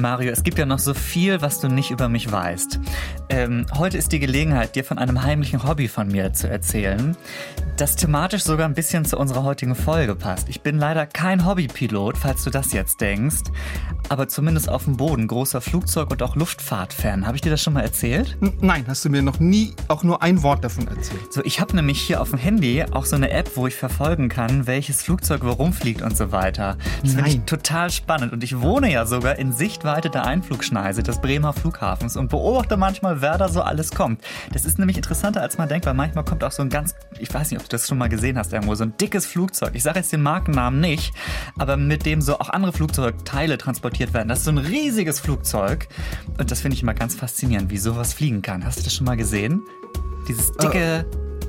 Mario, es gibt ja noch so viel, was du nicht über mich weißt. Ähm, heute ist die Gelegenheit, dir von einem heimlichen Hobby von mir zu erzählen, das thematisch sogar ein bisschen zu unserer heutigen Folge passt. Ich bin leider kein Hobbypilot, falls du das jetzt denkst, aber zumindest auf dem Boden großer Flugzeug- und auch Luftfahrtfan. Habe ich dir das schon mal erzählt? N nein, hast du mir noch nie auch nur ein Wort davon erzählt. So, ich habe nämlich hier auf dem Handy auch so eine App, wo ich verfolgen kann, welches Flugzeug wo rumfliegt und so weiter. Das finde ich total spannend und ich wohne ja sogar in Sichtweite der Einflugschneise des Bremer Flughafens und beobachte manchmal, wer da so alles kommt. Das ist nämlich interessanter, als man denkt, weil manchmal kommt auch so ein ganz, ich weiß nicht, ob du das schon mal gesehen hast irgendwo, so ein dickes Flugzeug. Ich sage jetzt den Markennamen nicht, aber mit dem so auch andere Flugzeugteile transportiert werden. Das ist so ein riesiges Flugzeug und das finde ich immer ganz faszinierend, wie sowas fliegen kann. Hast du das schon mal gesehen? Dieses dicke, äh,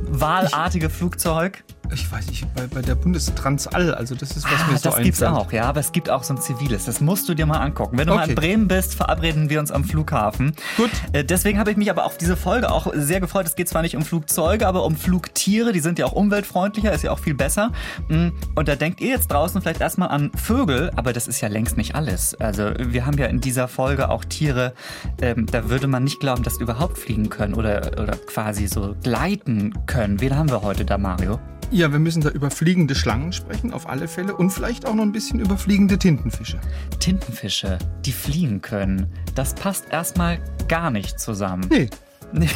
wahlartige Flugzeug ich weiß nicht, bei, bei der Bundestransall, also das ist, was ah, mir so Das gibt es auch, ja, aber es gibt auch so ein ziviles. Das musst du dir mal angucken. Wenn du okay. mal in Bremen bist, verabreden wir uns am Flughafen. Gut. Äh, deswegen habe ich mich aber auf diese Folge auch sehr gefreut. Es geht zwar nicht um Flugzeuge, aber um Flugtiere. Die sind ja auch umweltfreundlicher, ist ja auch viel besser. Mm, und da denkt ihr jetzt draußen vielleicht erstmal an Vögel, aber das ist ja längst nicht alles. Also wir haben ja in dieser Folge auch Tiere, ähm, da würde man nicht glauben, dass die überhaupt fliegen können oder, oder quasi so gleiten können. Wen haben wir heute da, Mario? Ja, wir müssen da über fliegende Schlangen sprechen, auf alle Fälle. Und vielleicht auch noch ein bisschen über fliegende Tintenfische. Tintenfische, die fliegen können. Das passt erstmal gar nicht zusammen. Nee.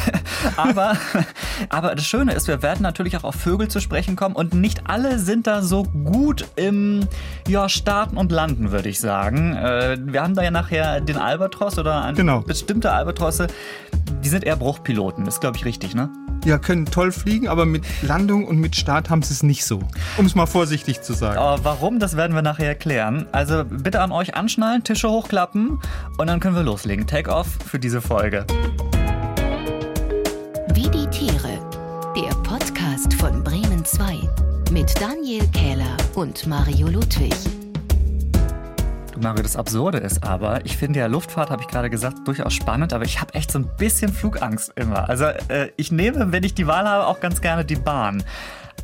aber, aber das Schöne ist, wir werden natürlich auch auf Vögel zu sprechen kommen und nicht alle sind da so gut im ja, Starten und Landen, würde ich sagen. Äh, wir haben da ja nachher den Albatros oder genau. bestimmte Albatrosse, die sind eher Bruchpiloten, ist glaube ich richtig, ne? Ja, können toll fliegen, aber mit Landung und mit Start haben sie es nicht so. Um es mal vorsichtig zu sagen. Oh, warum, das werden wir nachher erklären. Also bitte an euch anschnallen, Tische hochklappen und dann können wir loslegen. Take off für diese Folge. Wie die Tiere. Der Podcast von Bremen 2 mit Daniel Kähler und Mario Ludwig. Mario, das Absurde ist aber, ich finde ja Luftfahrt, habe ich gerade gesagt, durchaus spannend, aber ich habe echt so ein bisschen Flugangst immer. Also äh, ich nehme, wenn ich die Wahl habe, auch ganz gerne die Bahn.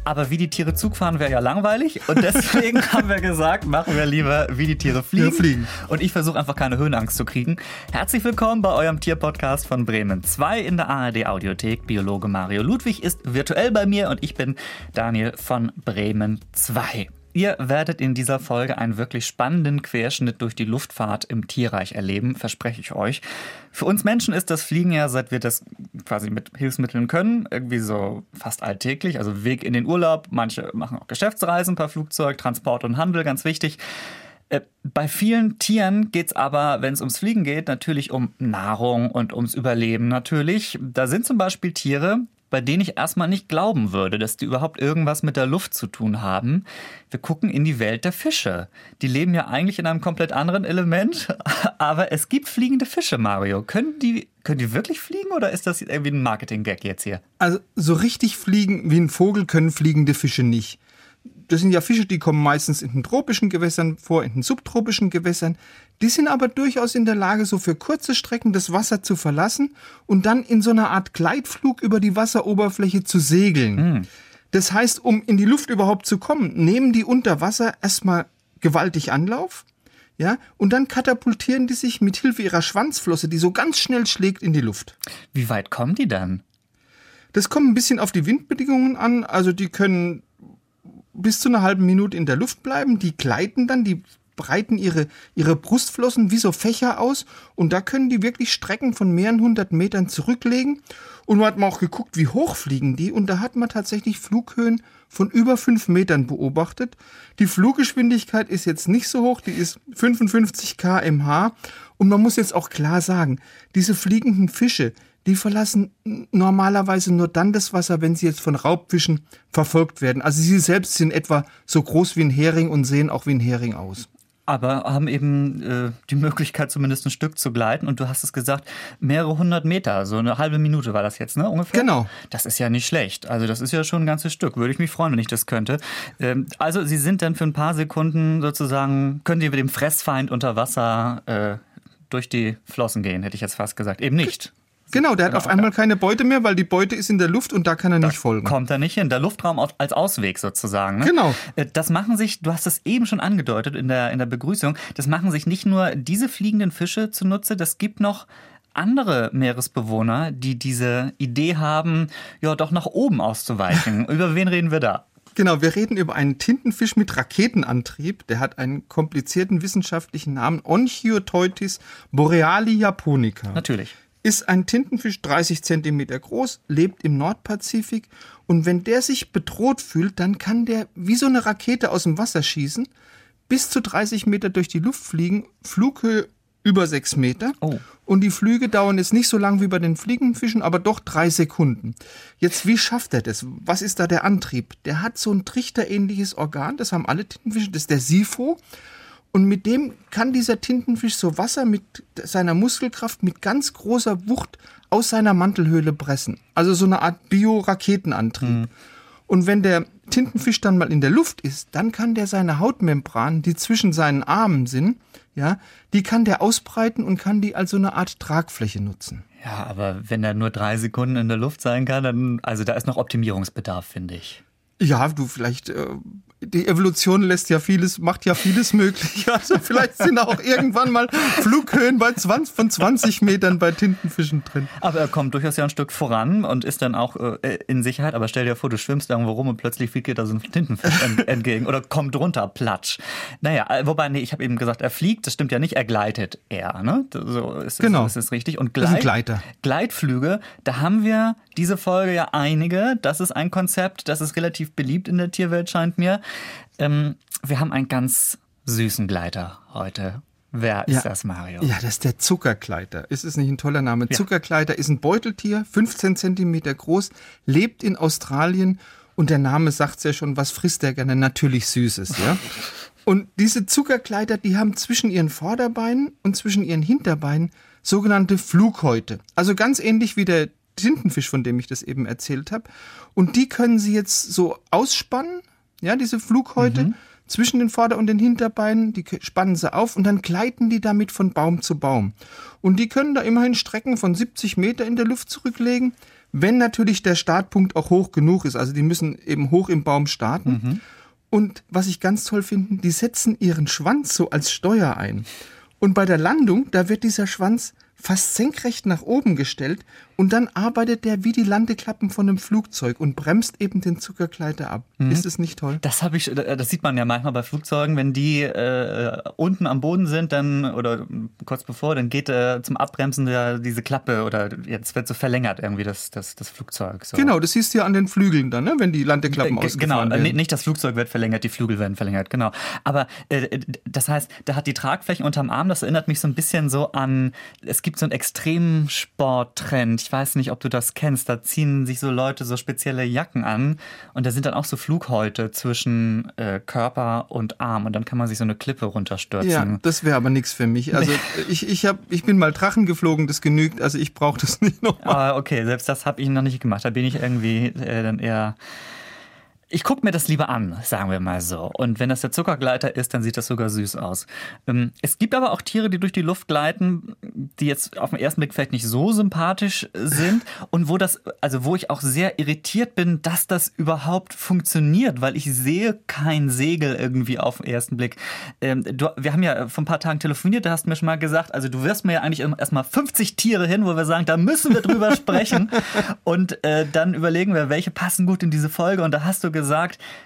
Aber wie die Tiere Zug fahren wäre ja langweilig und deswegen haben wir gesagt, machen wir lieber wie die Tiere fliegen. Wir fliegen. Und ich versuche einfach keine Höhenangst zu kriegen. Herzlich willkommen bei eurem Tierpodcast von Bremen 2 in der ARD Audiothek. Biologe Mario Ludwig ist virtuell bei mir und ich bin Daniel von Bremen 2. Ihr werdet in dieser Folge einen wirklich spannenden Querschnitt durch die Luftfahrt im Tierreich erleben, verspreche ich euch. Für uns Menschen ist das Fliegen ja, seit wir das quasi mit Hilfsmitteln können, irgendwie so fast alltäglich. Also Weg in den Urlaub, manche machen auch Geschäftsreisen per Flugzeug, Transport und Handel, ganz wichtig. Äh, bei vielen Tieren geht es aber, wenn es ums Fliegen geht, natürlich um Nahrung und ums Überleben natürlich. Da sind zum Beispiel Tiere, bei denen ich erstmal nicht glauben würde, dass die überhaupt irgendwas mit der Luft zu tun haben. Wir gucken in die Welt der Fische. Die leben ja eigentlich in einem komplett anderen Element, aber es gibt fliegende Fische, Mario. Können die, können die wirklich fliegen oder ist das irgendwie ein Marketing-Gag jetzt hier? Also so richtig fliegen wie ein Vogel können fliegende Fische nicht das sind ja Fische, die kommen meistens in den tropischen Gewässern vor, in den subtropischen Gewässern. Die sind aber durchaus in der Lage, so für kurze Strecken das Wasser zu verlassen und dann in so einer Art Gleitflug über die Wasseroberfläche zu segeln. Mhm. Das heißt, um in die Luft überhaupt zu kommen, nehmen die unter Wasser erstmal gewaltig Anlauf. Ja, und dann katapultieren die sich mit Hilfe ihrer Schwanzflosse, die so ganz schnell schlägt, in die Luft. Wie weit kommen die dann? Das kommt ein bisschen auf die Windbedingungen an. Also die können bis zu einer halben Minute in der Luft bleiben. Die gleiten dann, die breiten ihre, ihre Brustflossen wie so Fächer aus und da können die wirklich Strecken von mehreren hundert Metern zurücklegen. Und man hat mal auch geguckt, wie hoch fliegen die und da hat man tatsächlich Flughöhen von über fünf Metern beobachtet. Die Fluggeschwindigkeit ist jetzt nicht so hoch, die ist 55 kmh und man muss jetzt auch klar sagen, diese fliegenden Fische, die verlassen normalerweise nur dann das Wasser, wenn sie jetzt von Raubfischen verfolgt werden. Also sie selbst sind etwa so groß wie ein Hering und sehen auch wie ein Hering aus. Aber haben eben äh, die Möglichkeit, zumindest ein Stück zu gleiten. Und du hast es gesagt, mehrere hundert Meter, so eine halbe Minute war das jetzt, ne? Ungefähr? Genau. Das ist ja nicht schlecht. Also, das ist ja schon ein ganzes Stück. Würde ich mich freuen, wenn ich das könnte. Ähm, also, Sie sind dann für ein paar Sekunden sozusagen, können Sie mit dem Fressfeind unter Wasser äh, durch die Flossen gehen, hätte ich jetzt fast gesagt. Eben nicht. Genau, der hat auf einmal keine Beute mehr, weil die Beute ist in der Luft und da kann er Da nicht folgen. Kommt er nicht hin. Der Luftraum au- als Ausweg sozusagen. Ne? Genau. Äh, Das machen sich, du hast es eben schon angedeutet in der, in der Begrüßung, das machen sich nicht nur diese fliegenden Fische zunutze, das gibt noch andere Meeresbewohner, die diese Idee haben, ja doch nach oben auszuweichen. Über wen reden wir da? Genau, wir reden über einen Tintenfisch mit Raketenantrieb. Der hat einen komplizierten wissenschaftlichen Namen, Onchioteutes boreali japonica. Natürlich. Ist ein Tintenfisch 30 Zentimeter groß, lebt im Nordpazifik und wenn der sich bedroht fühlt, dann kann der wie so eine Rakete aus dem Wasser schießen, bis zu 30 Meter durch die Luft fliegen, Flughöhe über 6 Meter. Oh. Und die Flüge dauern jetzt nicht so lang wie bei den Fliegenfischen, aber doch drei Sekunden. Jetzt, wie schafft er das? Was ist da der Antrieb? Der hat so ein trichterähnliches Organ, das haben alle Tintenfische, das ist der Sifo. Und mit dem kann dieser Tintenfisch so Wasser mit seiner Muskelkraft mit ganz großer Wucht aus seiner Mantelhöhle pressen. Also so eine Art Bio-Raketenantrieb. Und wenn der Tintenfisch dann mal in der Luft ist, dann kann der seine Hautmembran, die zwischen seinen Armen sind, ja, die kann der ausbreiten und kann die als so eine Art Tragfläche nutzen. Ja, aber wenn er nur drei Sekunden in der Luft sein kann, dann, also da ist noch Optimierungsbedarf, finde ich. Ja, du vielleicht, äh, die Evolution lässt ja vieles, macht ja vieles möglich. Also vielleicht sind auch irgendwann mal Flughöhen bei 20, von 20 Metern bei Tintenfischen drin. Aber er kommt durchaus ja ein Stück voran und ist dann auch äh, in Sicherheit. Aber stell dir vor, du schwimmst irgendwo rum und plötzlich fliegt dir da so ein Tintenfisch ent entgegen oder kommt runter, platsch. Naja, äh, wobei, nee, ich habe eben gesagt, er fliegt, das stimmt ja nicht, er gleitet eher, ne? So ist, Genau. ist, ist es richtig. Und Das ist ein Gleit, Gleiter. Gleitflüge, da haben wir diese Folge ja einige. Das ist ein Konzept, das ist relativ beliebt in der Tierwelt, scheint mir. Ähm, wir haben einen ganz süßen Gleiter heute. Wer ist Ja. das, Mario? Ja, das ist der Zuckerkleider. Ist es nicht ein toller Name? Zuckerkleider ist ein Beuteltier, 15 Zentimeter groß, lebt in Australien und der Name sagt ja schon, was frisst der gerne? Natürlich Süßes, ja. Und diese Zuckerkleider, die haben zwischen ihren Vorderbeinen und zwischen ihren Hinterbeinen sogenannte Flughäute. Also ganz ähnlich wie der Tintenfisch, von dem ich das eben erzählt habe. Und die können sie jetzt so ausspannen, ja, diese Flughäute zwischen den Vorder- und den Hinterbeinen, die spannen sie auf und dann gleiten die damit von Baum zu Baum. Und die können da immerhin Strecken von 70 Meter in der Luft zurücklegen, wenn natürlich der Startpunkt auch hoch genug ist. Also die müssen eben hoch im Baum starten. Und was ich ganz toll finde, die setzen ihren Schwanz so als Steuer ein. Und bei der Landung, da wird dieser Schwanz fast senkrecht nach oben gestellt und dann arbeitet der wie die Landeklappen von einem Flugzeug und bremst eben den Zuckerkleider ab. Ist es nicht toll? Das habe ich, das sieht man ja manchmal bei Flugzeugen, wenn die äh, unten am Boden sind, dann oder kurz bevor, dann geht äh, zum Abbremsen der, diese Klappe oder jetzt wird so verlängert irgendwie das, das, das Flugzeug. So. Genau, das siehst du ja an den Flügeln dann, ne? wenn die Landeklappen Äh, ge- Genau, werden. nicht nicht das Flugzeug wird verlängert, die Flügel werden verlängert, genau. Aber äh, das heißt, da hat die Tragfläche unterm Arm, das erinnert mich so ein bisschen so an, es gibt so einen Extremsporttrend, ich weiß nicht, ob du das kennst, da ziehen sich so Leute so spezielle Jacken an und da sind dann auch so Flughäute zwischen äh, Körper und Arm und dann kann man sich so eine Klippe runterstürzen. Ja, das wäre aber nichts für mich. Also ich, ich, hab, ich bin mal Drachen geflogen, das genügt. Also ich brauche das nicht nochmal. Ah, okay, selbst das habe ich noch nicht gemacht. Da bin ich irgendwie äh, dann eher. Ich gucke mir das lieber an, sagen wir mal so. Und wenn das der Zuckergleiter ist, dann sieht das sogar süß aus. Ähm, es gibt aber auch Tiere, die durch die Luft gleiten, die jetzt auf den ersten Blick vielleicht nicht so sympathisch sind und wo das, also wo ich auch sehr irritiert bin, dass das überhaupt funktioniert, weil ich sehe kein Segel irgendwie auf den ersten Blick. Ähm, du, wir haben ja vor ein paar Tagen telefoniert, da hast du mir schon mal gesagt, also du wirst mir ja eigentlich erstmal 50 Tiere hin, wo wir sagen, da müssen wir drüber sprechen. Und äh, dann überlegen wir, welche passen gut in diese Folge. Und da hast du gesagt,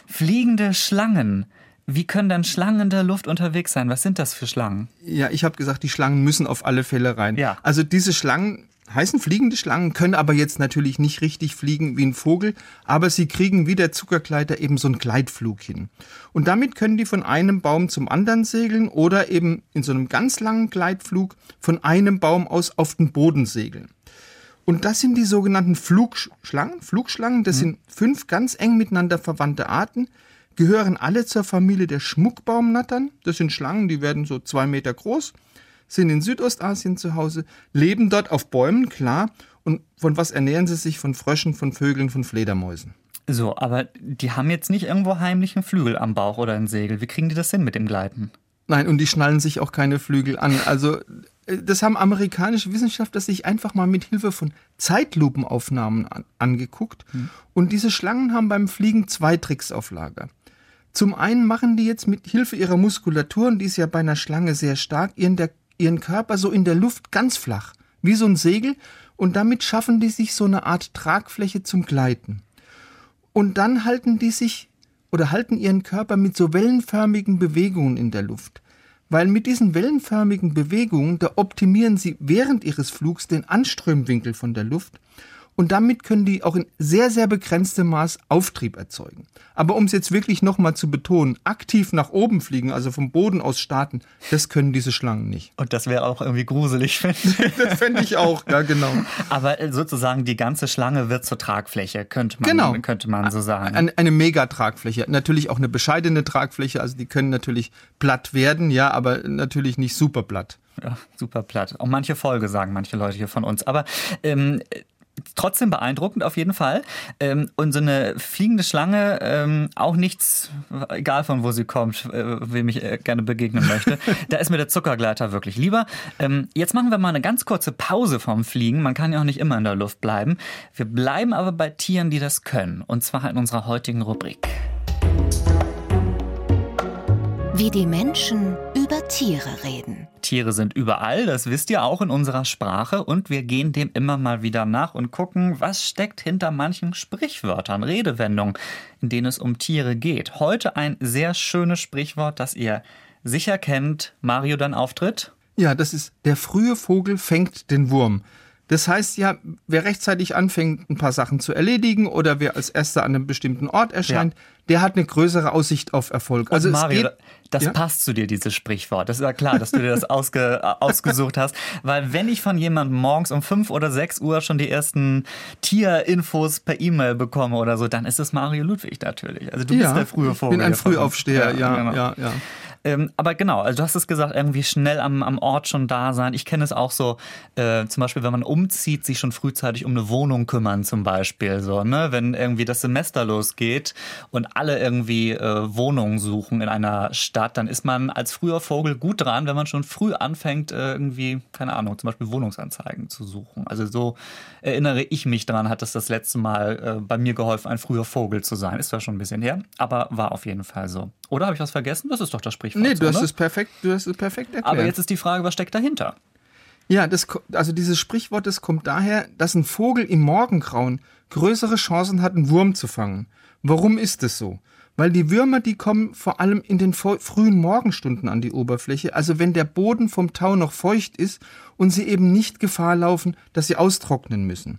fliegende Schlangen. Wie können denn Schlangen in der Luft unterwegs sein? Was sind das für Schlangen? Ja, ich habe gesagt, die Schlangen müssen auf alle Fälle rein. Ja. Also diese Schlangen heißen fliegende Schlangen, können aber jetzt natürlich nicht richtig fliegen wie ein Vogel, aber sie kriegen wie der Zuckerkleider eben so einen Gleitflug hin. Und damit können die von einem Baum zum anderen segeln oder eben in so einem ganz langen Gleitflug von einem Baum aus auf den Boden segeln. Und das sind die sogenannten Flugschlangen. Flugschlangen, das sind fünf ganz eng miteinander verwandte Arten, gehören alle zur Familie der Schmuckbaumnattern. Das sind Schlangen, die werden so zwei Meter groß, sind in Südostasien zu Hause, leben dort auf Bäumen, klar. Und von was ernähren sie sich? Von Fröschen, von Vögeln, von Fledermäusen. So, aber die haben jetzt nicht irgendwo heimlichen Flügel am Bauch oder ein Segel. Wie kriegen die das hin mit dem Gleiten? Nein, und die schnallen sich auch keine Flügel an. Also das haben amerikanische Wissenschaftler sich einfach mal mit Hilfe von Zeitlupenaufnahmen an, angeguckt. Hm. Und diese Schlangen haben beim Fliegen zwei Tricks auf Lager. Zum einen machen die jetzt mit Hilfe ihrer Muskulatur, und die ist ja bei einer Schlange sehr stark, ihren, der, ihren Körper so in der Luft ganz flach, wie so ein Segel, und damit schaffen die sich so eine Art Tragfläche zum Gleiten. Und dann halten die sich oder halten ihren Körper mit so wellenförmigen Bewegungen in der Luft. Weil mit diesen wellenförmigen Bewegungen, da optimieren sie während ihres Flugs den Anströmwinkel von der Luft und damit können die auch in sehr, sehr begrenztem Maß Auftrieb erzeugen. Aber um es jetzt wirklich nochmal zu betonen, aktiv nach oben fliegen, also vom Boden aus starten, das können diese Schlangen nicht. Und das wäre auch irgendwie gruselig, finde ich. das fände ich auch, ja genau. Aber äh, sozusagen die ganze Schlange wird zur Tragfläche, könnte man, genau. könnte man so sagen. Eine, eine Megatragfläche. Natürlich auch eine bescheidene Tragfläche, also die können natürlich platt werden, ja, aber natürlich nicht super platt. Ja, super platt. Auch manche Folge sagen manche Leute hier von uns. Aber ähm, trotzdem beeindruckend auf jeden Fall. Ähm, und so eine fliegende Schlange, ähm, auch nichts, egal von wo sie kommt, äh, wem ich äh, gerne begegnen möchte. da ist mir der Zuckergleiter wirklich lieber. Ähm, jetzt machen wir mal eine ganz kurze Pause vom Fliegen. Man kann ja auch nicht immer in der Luft bleiben. Wir bleiben aber bei Tieren, die das können. Und zwar in unserer heutigen Rubrik. Wie die Menschen über Tiere reden. Tiere sind überall, das wisst ihr auch in unserer Sprache und wir gehen dem immer mal wieder nach und gucken, was steckt hinter manchen Sprichwörtern, Redewendungen, in denen es um Tiere geht. Heute ein sehr schönes Sprichwort, das ihr sicher kennt. Mario, dein Auftritt? Ja, das ist der frühe Vogel fängt den Wurm. Das heißt ja, wer rechtzeitig anfängt, ein paar Sachen zu erledigen oder wer als erster an einem bestimmten Ort erscheint, ja. der hat eine größere Aussicht auf Erfolg. Also Mario, geht, das ja? passt zu dir, dieses Sprichwort. Das ist ja klar, dass du dir das ausge, ausgesucht hast. Weil wenn ich von jemandem morgens um fünf oder sechs Uhr schon die ersten Tierinfos per E-Mail bekomme oder so, dann ist es Mario Ludwig natürlich. Also du ja, bist der frühe Vogel. Ich bin ein Frühaufsteher, ja, genau. ja, ja. Ähm, aber genau, also du hast es gesagt, irgendwie schnell am, am Ort schon da sein. Ich kenne es auch so, äh, zum Beispiel, wenn man umzieht, sich schon frühzeitig um eine Wohnung kümmern, zum Beispiel. So, ne? Wenn irgendwie das Semester losgeht und alle irgendwie äh, Wohnungen suchen in einer Stadt, dann ist man als früher Vogel gut dran, wenn man schon früh anfängt, äh, irgendwie, keine Ahnung, zum Beispiel Wohnungsanzeigen zu suchen. Also so erinnere ich mich dran, hat es das letzte Mal äh, bei mir geholfen, ein früher Vogel zu sein. Ist zwar schon ein bisschen her, aber war auf jeden Fall so. Oder habe ich was vergessen? Das ist doch das Sprichwort. Nee, du hast es perfekt, du hast es perfekt erklärt. Aber jetzt ist die Frage, was steckt dahinter? Ja, das, also dieses Sprichwort, das kommt daher, dass ein Vogel im Morgengrauen größere Chancen hat, einen Wurm zu fangen. Warum ist es so? Weil die Würmer, die kommen vor allem in den frühen Morgenstunden an die Oberfläche, also wenn der Boden vom Tau noch feucht ist und sie eben nicht Gefahr laufen, dass sie austrocknen müssen.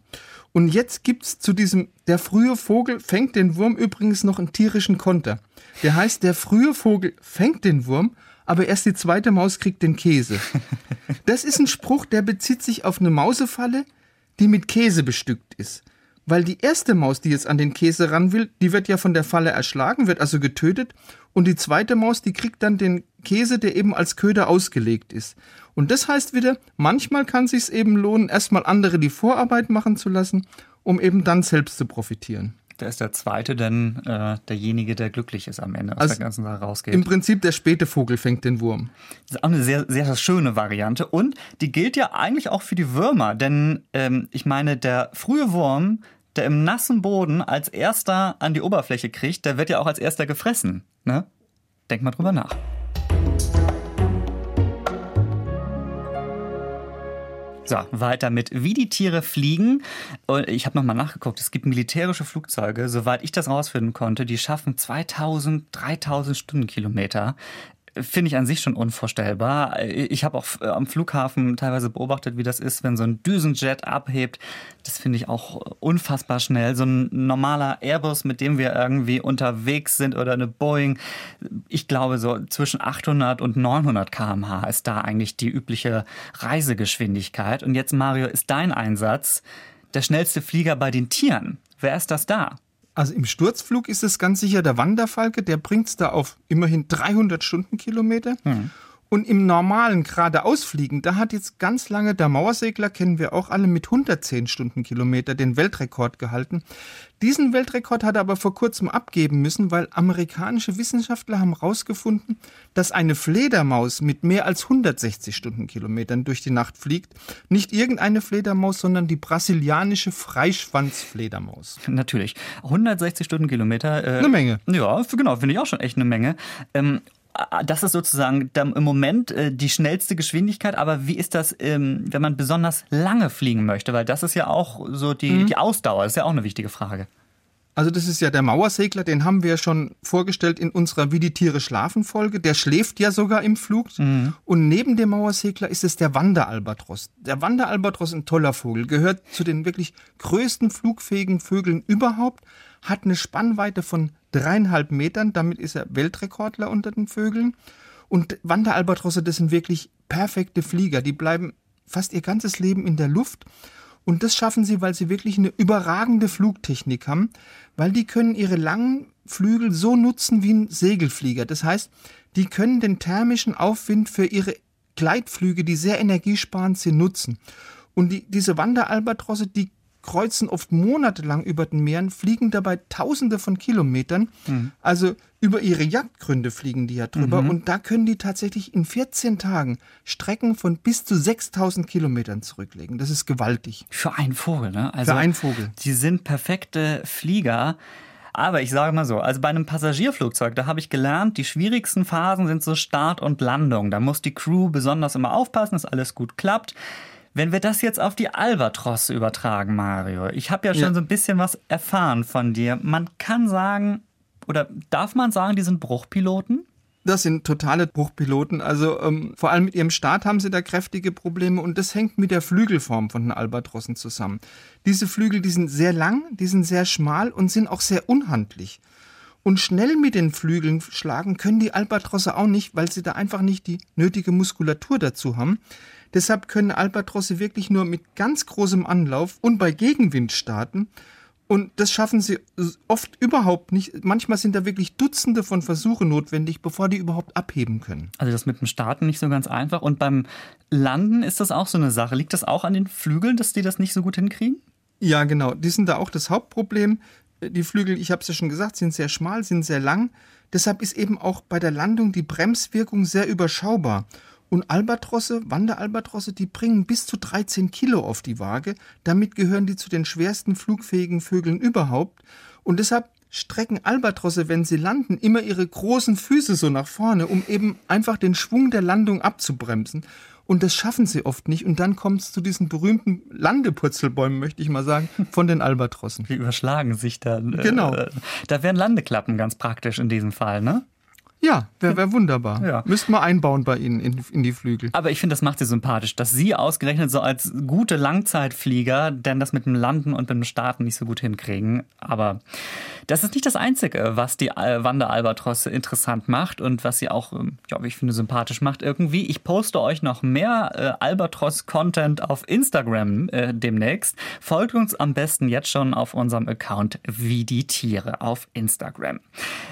Und jetzt gibt's zu diesem, der frühe Vogel fängt den Wurm übrigens noch einen tierischen Konter. Der heißt, der frühe Vogel fängt den Wurm, aber erst die zweite Maus kriegt den Käse. Das ist ein Spruch, der bezieht sich auf eine Mausefalle, die mit Käse bestückt ist. Weil die erste Maus, die jetzt an den Käse ran will, die wird ja von der Falle erschlagen, wird also getötet. Und die zweite Maus, die kriegt dann den Käse, der eben als Köder ausgelegt ist. Und das heißt wieder, manchmal kann es sich eben lohnen, erstmal andere die Vorarbeit machen zu lassen, um eben dann selbst zu profitieren. Da ist der zweite dann äh, derjenige, der glücklich ist am Ende aus also der ganzen Sache rausgeht. Im Prinzip der späte Vogel fängt den Wurm. Das ist auch eine sehr, sehr schöne Variante. Und die gilt ja eigentlich auch für die Würmer. Denn ähm, ich meine, der frühe Wurm, der im nassen Boden als erster an die Oberfläche kriegt, der wird ja auch als erster gefressen. Ne? Denk mal drüber nach. So, weiter mit wie die Tiere fliegen. Und ich habe nochmal nachgeguckt, es gibt militärische Flugzeuge, soweit ich das rausfinden konnte, die schaffen 2000, 3000 Stundenkilometer finde ich an sich schon unvorstellbar. Ich habe auch äh, am Flughafen teilweise beobachtet, wie das ist, wenn so ein Düsenjet abhebt. Das finde ich auch unfassbar schnell. So ein normaler Airbus, mit dem wir irgendwie unterwegs sind oder eine Boeing. Ich glaube, so zwischen 800 und 900 kmh ist da eigentlich die übliche Reisegeschwindigkeit. Und jetzt, Mario, ist dein Einsatz der schnellste Flieger bei den Tieren. Wer ist das da? Also im Sturzflug ist es ganz sicher der Wanderfalke, der bringt es da auf immerhin 300 Stundenkilometer. Hm. Und im normalen geradeausfliegen, da hat jetzt ganz lange der Mauersegler, kennen wir auch alle, mit 110 Stundenkilometer den Weltrekord gehalten. Diesen Weltrekord hat er aber vor kurzem abgeben müssen, weil amerikanische Wissenschaftler haben herausgefunden, dass eine Fledermaus mit mehr als 160 Stundenkilometern durch die Nacht fliegt. Nicht irgendeine Fledermaus, sondern die brasilianische Freischwanzfledermaus. Natürlich. 160 Stundenkilometer. Äh, eine Menge. Ja, genau, finde ich auch schon echt eine Menge. Ähm, das ist sozusagen im Moment äh, die schnellste Geschwindigkeit, aber wie ist das, ähm, wenn man besonders lange fliegen möchte? Weil das ist ja auch so die, mhm. die Ausdauer, ist ja auch eine wichtige Frage. Also das ist ja der Mauersegler, den haben wir schon vorgestellt in unserer Wie die Tiere schlafen Folge. Der schläft ja sogar im Flug. Mhm. Und neben dem Mauersegler ist es der Wanderalbatros. Der Wanderalbatros, ein toller Vogel, gehört zu den wirklich größten flugfähigen Vögeln überhaupt, hat eine Spannweite von dreieinhalb Metern. Damit ist er Weltrekordler unter den Vögeln. Und Wanderalbatrosse, das sind wirklich perfekte Flieger. Die bleiben fast ihr ganzes Leben in der Luft. Und das schaffen sie, weil sie wirklich eine überragende Flugtechnik haben, weil die können ihre langen Flügel so nutzen wie ein Segelflieger. Das heißt, die können den thermischen Aufwind für ihre Gleitflüge, die sehr energiesparend sind, nutzen. Und die, diese Wanderalbatrosse, die kreuzen oft monatelang über den Meeren, fliegen dabei tausende von Kilometern. Mhm. Also über ihre Jagdgründe fliegen die ja drüber. Mhm. Und da können die tatsächlich in 14 Tagen Strecken von bis zu 6000 Kilometern zurücklegen. Das ist gewaltig. Für einen Vogel, ne? Also, Für einen Vogel. Die sind perfekte Flieger. Aber ich sage mal so, also bei einem Passagierflugzeug, da habe ich gelernt, die schwierigsten Phasen sind so Start und Landung. Da muss die Crew besonders immer aufpassen, dass alles gut klappt. Wenn wir das jetzt auf die Albatrosse übertragen, Mario, ich habe ja schon ja. so ein bisschen was erfahren von dir. Man kann sagen, oder darf man sagen, die sind Bruchpiloten? Das sind totale Bruchpiloten. Also ähm, vor allem mit ihrem Start haben sie da kräftige Probleme und das hängt mit der Flügelform von den Albatrossen zusammen. Diese Flügel, die sind sehr lang, die sind sehr schmal und sind auch sehr unhandlich. Und schnell mit den Flügeln schlagen können die Albatrosse auch nicht, weil sie da einfach nicht die nötige Muskulatur dazu haben. Deshalb können Albatrosse wirklich nur mit ganz großem Anlauf und bei Gegenwind starten. Und das schaffen sie oft überhaupt nicht. Manchmal sind da wirklich Dutzende von Versuchen notwendig, bevor die überhaupt abheben können. Also das mit dem Starten nicht so ganz einfach. Und beim Landen ist das auch so eine Sache. Liegt das auch an den Flügeln, dass die das nicht so gut hinkriegen? Ja, genau. Die sind da auch das Hauptproblem. Die Flügel, ich habe es ja schon gesagt, sind sehr schmal, sind sehr lang. Deshalb ist eben auch bei der Landung die Bremswirkung sehr überschaubar. Und Albatrosse, Wanderalbatrosse, die bringen bis zu 13 Kilo auf die Waage. Damit gehören die zu den schwersten flugfähigen Vögeln überhaupt. Und deshalb strecken Albatrosse, wenn sie landen, immer ihre großen Füße so nach vorne, um eben einfach den Schwung der Landung abzubremsen. Und das schaffen sie oft nicht. Und dann kommt es zu diesen berühmten Landepurzelbäumen, möchte ich mal sagen, von den Albatrossen. Die überschlagen sich dann. Genau. Äh, da wären Landeklappen ganz praktisch in diesem Fall, ne? Ja, wäre wär wunderbar. Ja. Müssten wir einbauen bei Ihnen in, in die Flügel. Aber ich finde, das macht Sie sympathisch, dass Sie ausgerechnet so als gute Langzeitflieger denn das mit dem Landen und mit dem Starten nicht so gut hinkriegen. Aber das ist nicht das Einzige, was die Wanderalbatrosse interessant macht und was sie auch, ähm, ja, ich finde, sympathisch macht irgendwie. Ich poste euch noch mehr äh, Albatros-Content auf Instagram äh, demnächst. Folgt uns am besten jetzt schon auf unserem Account Wie die Tiere auf Instagram.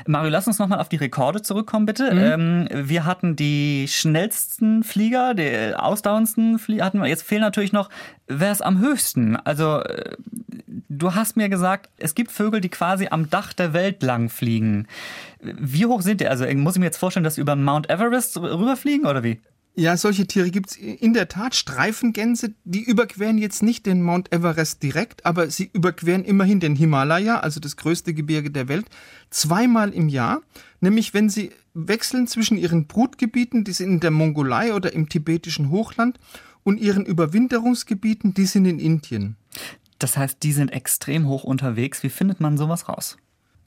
Mario, lass uns nochmal auf die Rekorde zurück zurückkommen, bitte. Mhm. Ähm, wir hatten die schnellsten Flieger, die ausdauerndsten Flieger hatten wir. Jetzt fehlen natürlich noch, wer ist am höchsten? Also, äh, du hast mir gesagt, es gibt Vögel, die quasi am Dach der Welt lang fliegen. Wie hoch sind die? Also, muss ich mir jetzt vorstellen, dass sie über Mount Everest rüberfliegen oder wie? Ja, solche Tiere gibt es in der Tat. Streifengänse, die überqueren jetzt nicht den Mount Everest direkt, aber sie überqueren immerhin den Himalaya, also das größte Gebirge der Welt, zweimal im Jahr. Nämlich wenn sie wechseln zwischen ihren Brutgebieten, die sind in der Mongolei oder im tibetischen Hochland, und ihren Überwinterungsgebieten, die sind in Indien. Das heißt, die sind extrem hoch unterwegs. Wie findet man sowas raus?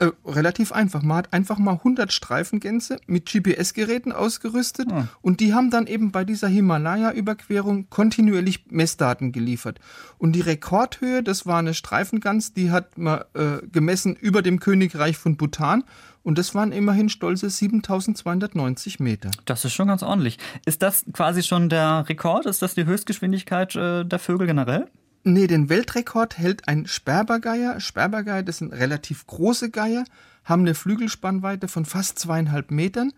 Äh, relativ einfach. Man hat einfach mal 100 Streifengänse mit GPS-Geräten ausgerüstet ah. und die haben dann eben bei dieser Himalaya-Überquerung kontinuierlich Messdaten geliefert. Und die Rekordhöhe, das war eine Streifengans, die hat man äh, gemessen über dem Königreich von Bhutan und das waren immerhin stolze 7290 Meter. Das ist schon ganz ordentlich. Ist das quasi schon der Rekord? Ist das die Höchstgeschwindigkeit äh, der Vögel generell? Nee, den Weltrekord hält ein Sperbergeier. Sperbergeier, das sind relativ große Geier, haben eine Flügelspannweite von fast zweieinhalb Metern.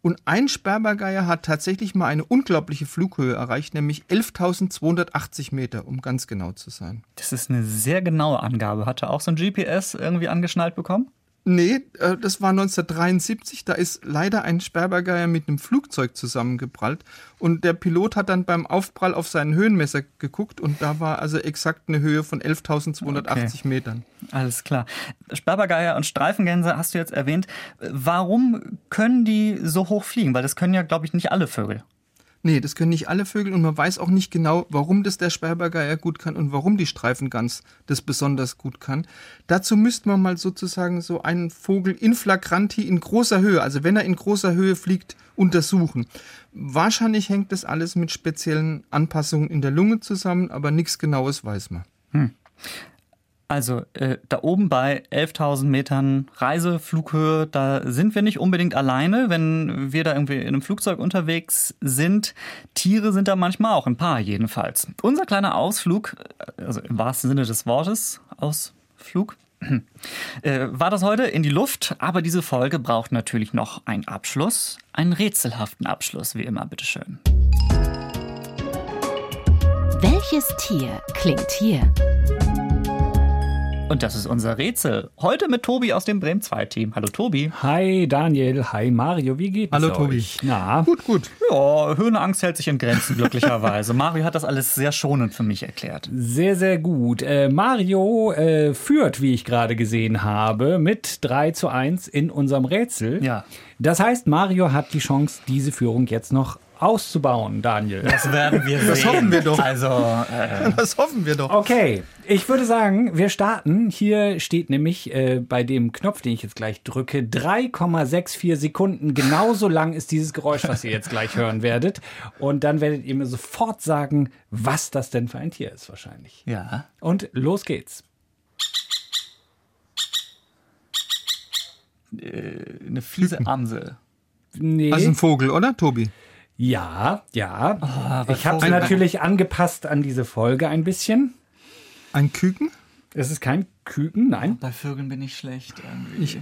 Und ein Sperbergeier hat tatsächlich mal eine unglaubliche Flughöhe erreicht, nämlich 11.280 Meter, um ganz genau zu sein. Das ist eine sehr genaue Angabe. Hat er auch so ein GPS irgendwie angeschnallt bekommen? Nee, äh, das war 1973. Da ist leider ein Sperbergeier mit einem Flugzeug zusammengeprallt. Und der Pilot hat dann beim Aufprall auf seinen Höhenmesser geguckt und da war also exakt eine Höhe von 11.280 okay. Metern. Alles klar. Sperbergeier und Streifengänse hast du jetzt erwähnt. Warum können die so hoch fliegen? Weil das können ja, glaube ich, nicht alle Vögel. Nee, das können nicht alle Vögel und man weiß auch nicht genau, warum das der Sperbergeier gut kann und warum die Streifengans das besonders gut kann. Dazu müsste man mal sozusagen so einen Vogel in flagranti in großer Höhe, also wenn er in großer Höhe fliegt, untersuchen. Wahrscheinlich hängt das alles mit speziellen Anpassungen in der Lunge zusammen, aber nichts Genaues weiß man. Hm. Also äh, da oben bei 11.000 Metern Reiseflughöhe, da sind wir nicht unbedingt alleine, wenn wir da irgendwie in einem Flugzeug unterwegs sind. Tiere sind da manchmal auch, ein paar jedenfalls. Unser kleiner Ausflug, also im wahrsten Sinne des Wortes, Ausflug, äh, war das heute in die Luft, aber diese Folge braucht natürlich noch einen Abschluss, einen rätselhaften Abschluss, wie immer, bitteschön. Welches Tier klingt hier? Und das ist unser Rätsel. Heute mit Tobi aus dem Bremen 2 Team. Hallo Tobi. Hi Daniel, hi Mario, wie geht's Hallo Tobi. Euch? Na? Gut, gut. Ja, Höhenangst hält sich in Grenzen glücklicherweise. Mario hat das alles sehr schonend für mich erklärt. Sehr, sehr gut. Äh, Mario äh, führt, wie ich gerade gesehen habe, mit 3 zu 1 in unserem Rätsel. Ja. Das heißt, Mario hat die Chance, diese Führung jetzt noch auszubauen, Daniel. Das werden wir sehen. Das hoffen wir doch. Also, äh das hoffen wir doch. Okay, ich würde sagen, wir starten. Hier steht nämlich äh, bei dem Knopf, den ich jetzt gleich drücke, 3,64 Sekunden. Genauso lang ist dieses Geräusch, was ihr jetzt gleich hören werdet. Und dann werdet ihr mir sofort sagen, was das denn für ein Tier ist, wahrscheinlich. Ja. Und los geht's. Äh, eine fiese Amsel. Nee. Das ist ein Vogel, oder, Tobi? Ja, ja. Oh, ich habe es natürlich angepasst an diese Folge ein bisschen. Ein Küken? Es ist kein Küken, nein. Bei Vögeln bin ich schlecht irgendwie. Ich,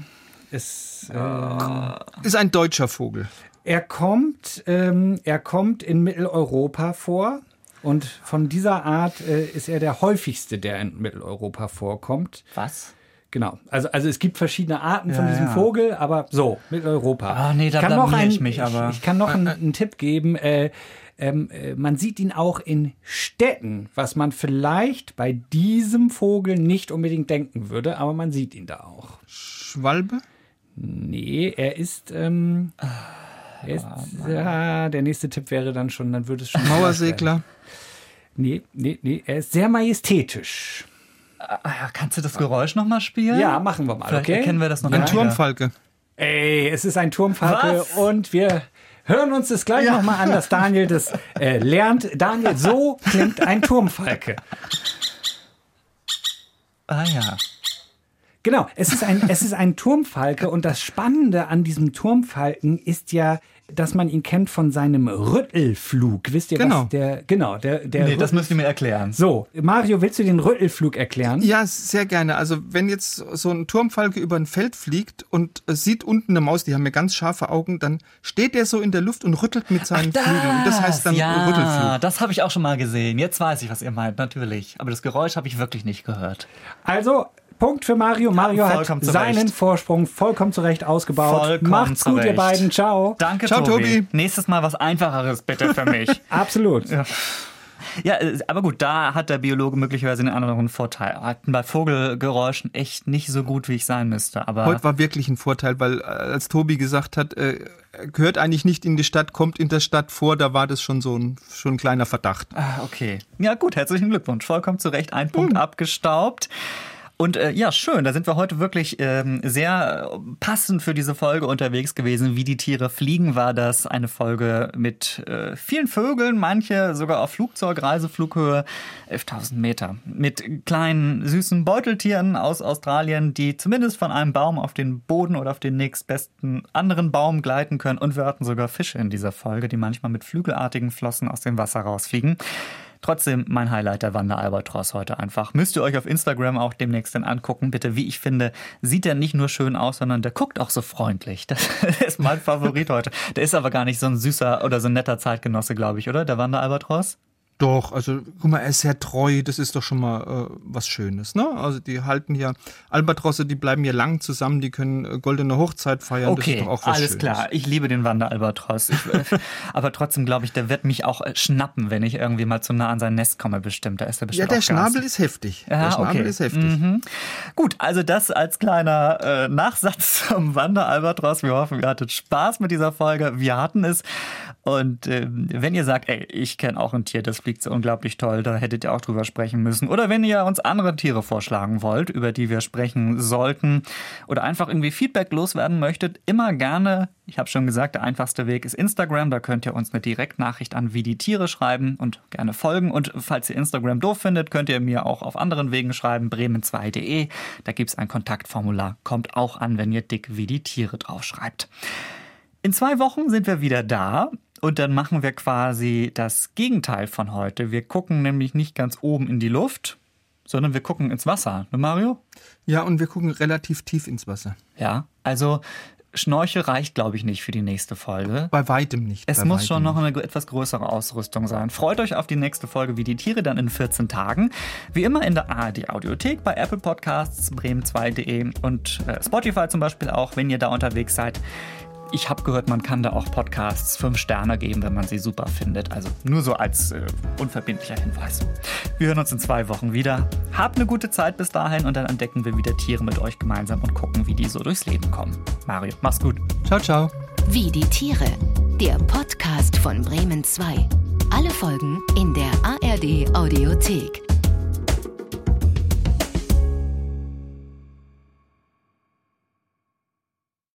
es äh, ist ein deutscher Vogel. Er kommt, ähm, er kommt in Mitteleuropa vor. Und von dieser Art äh, ist er der häufigste, der in Mitteleuropa vorkommt. Was? Genau. Also, also es gibt verschiedene Arten ja, von diesem ja. Vogel, aber so, Mitteleuropa. Ah, nee, da ich kann noch ein, ich mich aber. Ich, ich kann noch einen, einen Tipp geben. Äh, ähm, äh, man sieht ihn auch in Städten, was man vielleicht bei diesem Vogel nicht unbedingt denken würde, aber man sieht ihn da auch. Schwalbe? Nee, er ist. Ähm, er ist ja, der nächste Tipp wäre dann schon, dann würde es schon. Mauersegler? Nee, nee, nee, er ist sehr majestätisch. Ah, kannst du das Geräusch nochmal spielen? Ja, machen wir mal. Vielleicht okay? erkennen wir das noch Ein Turmfalke. Ey, es ist ein Turmfalke Was? und wir hören uns das gleich ja. nochmal an, dass Daniel das äh, lernt. Daniel, so klingt ein Turmfalke. Ah ja. Genau, es ist ein, es ist ein Turmfalke und das Spannende an diesem Turmfalken ist ja, dass man ihn kennt von seinem Rüttelflug. Wisst ihr genau. was der genau der der Nee, das müsst ihr mir erklären. So, Mario, willst du den Rüttelflug erklären? Ja, sehr gerne. Also, wenn jetzt so ein Turmfalke über ein Feld fliegt und sieht unten eine Maus, die haben ja ganz scharfe Augen, dann steht der so in der Luft und rüttelt mit seinen Ach, Flügeln und das heißt dann ja, Rüttelflug. das habe ich auch schon mal gesehen. Jetzt weiß ich, was ihr meint, natürlich. Aber das Geräusch habe ich wirklich nicht gehört. Also Punkt für Mario. Mario hat Vollkommen seinen zurecht. Vorsprung vollkommen zurecht ausgebaut. Vollkommen Macht's gut, ihr zurecht. beiden. Ciao. Danke, Ciao, Tobi. Tobi. Nächstes Mal was Einfacheres bitte für mich. Absolut. Ja, äh, aber gut, da hat der Biologe möglicherweise einen anderen Vorteil. Hat bei Vogelgeräuschen echt nicht so gut, wie ich sein müsste. Aber Heute war wirklich ein Vorteil, weil äh, als Tobi gesagt hat, äh, gehört eigentlich nicht in die Stadt, kommt in der Stadt vor, da war das schon so ein, schon ein kleiner Verdacht. Ah, okay. Ja, gut, herzlichen Glückwunsch. Vollkommen zu Recht. Ein Punkt abgestaubt. Und äh, ja, schön, da sind wir heute wirklich ähm, sehr passend für diese Folge unterwegs gewesen. Wie die Tiere fliegen, war das eine Folge mit äh, vielen Vögeln, manche sogar auf Flugzeug, Reiseflughöhe, 11.000 Meter. Mit kleinen, süßen Beuteltieren aus Australien, die zumindest von einem Baum auf den Boden oder auf den nächstbesten anderen Baum gleiten können. Und wir hatten sogar Fische in dieser Folge, die manchmal mit flügelartigen Flossen aus dem Wasser rausfliegen. Trotzdem mein Highlight der Wanderalbatros heute einfach. Müsst ihr euch auf Instagram auch demnächst dann angucken. Bitte, wie ich finde, sieht er nicht nur schön aus, sondern der guckt auch so freundlich. Das ist mein Favorit heute. Der ist aber gar nicht so ein süßer oder so ein netter Zeitgenosse, glaube ich, oder? Der Wanderalbatros? Doch, also guck mal, er ist sehr treu, das ist doch schon mal äh, was Schönes, ne? Also die halten ja, Albatrosse, die bleiben ja lang zusammen, die können äh, goldene Hochzeit feiern, okay, das ist doch auch was alles Schönes. klar. Ich liebe den Wanderalbatros. Ich, äh, aber trotzdem glaube ich, der wird mich auch äh, schnappen, wenn ich irgendwie mal zu nah an sein Nest komme, bestimmt. Da ist er Ja, bestimmt der auch Schnabel ist heftig. Ja, der Schnabel okay. ist heftig. Mhm. Gut, also das als kleiner äh, Nachsatz zum Wanderalbatros. Wir hoffen, ihr hattet Spaß mit dieser Folge. Wir hatten es. Und ähm, wenn ihr sagt, ey, ich kenne auch ein Tier, das fliegt so unglaublich toll, da hättet ihr auch drüber sprechen müssen. Oder wenn ihr uns andere Tiere vorschlagen wollt, über die wir sprechen sollten, oder einfach irgendwie Feedback loswerden möchtet, immer gerne. Ich habe schon gesagt, der einfachste Weg ist Instagram. Da könnt ihr uns eine Direktnachricht an wie die Tiere schreiben und gerne folgen. Und falls ihr Instagram doof findet, könnt ihr mir auch auf anderen Wegen schreiben, bremen2.de. Da gibt es ein Kontaktformular. Kommt auch an, wenn ihr dick wie die Tiere draufschreibt. In zwei Wochen sind wir wieder da und dann machen wir quasi das Gegenteil von heute. Wir gucken nämlich nicht ganz oben in die Luft, sondern wir gucken ins Wasser. Ne, Mario? Ja, und wir gucken relativ tief ins Wasser. Ja, also Schnorchel reicht, glaube ich, nicht für die nächste Folge. Bei weitem nicht. Es muss schon noch eine etwas größere Ausrüstung sein. Freut euch auf die nächste Folge wie die Tiere dann in 14 Tagen. Wie immer in der ARD Audiothek, bei Apple Podcasts, bremen2.de und äh, Spotify zum Beispiel auch, wenn ihr da unterwegs seid. Ich habe gehört, man kann da auch Podcasts fünf Sterne geben, wenn man sie super findet. Also nur so als äh, unverbindlicher Hinweis. Wir hören uns in zwei Wochen wieder. Habt eine gute Zeit bis dahin und dann entdecken wir wieder Tiere mit euch gemeinsam und gucken, wie die so durchs Leben kommen. Mario, mach's gut. Ciao, ciao. Wie die Tiere. Der Podcast von Bremen 2. Alle Folgen in der ARD Audiothek.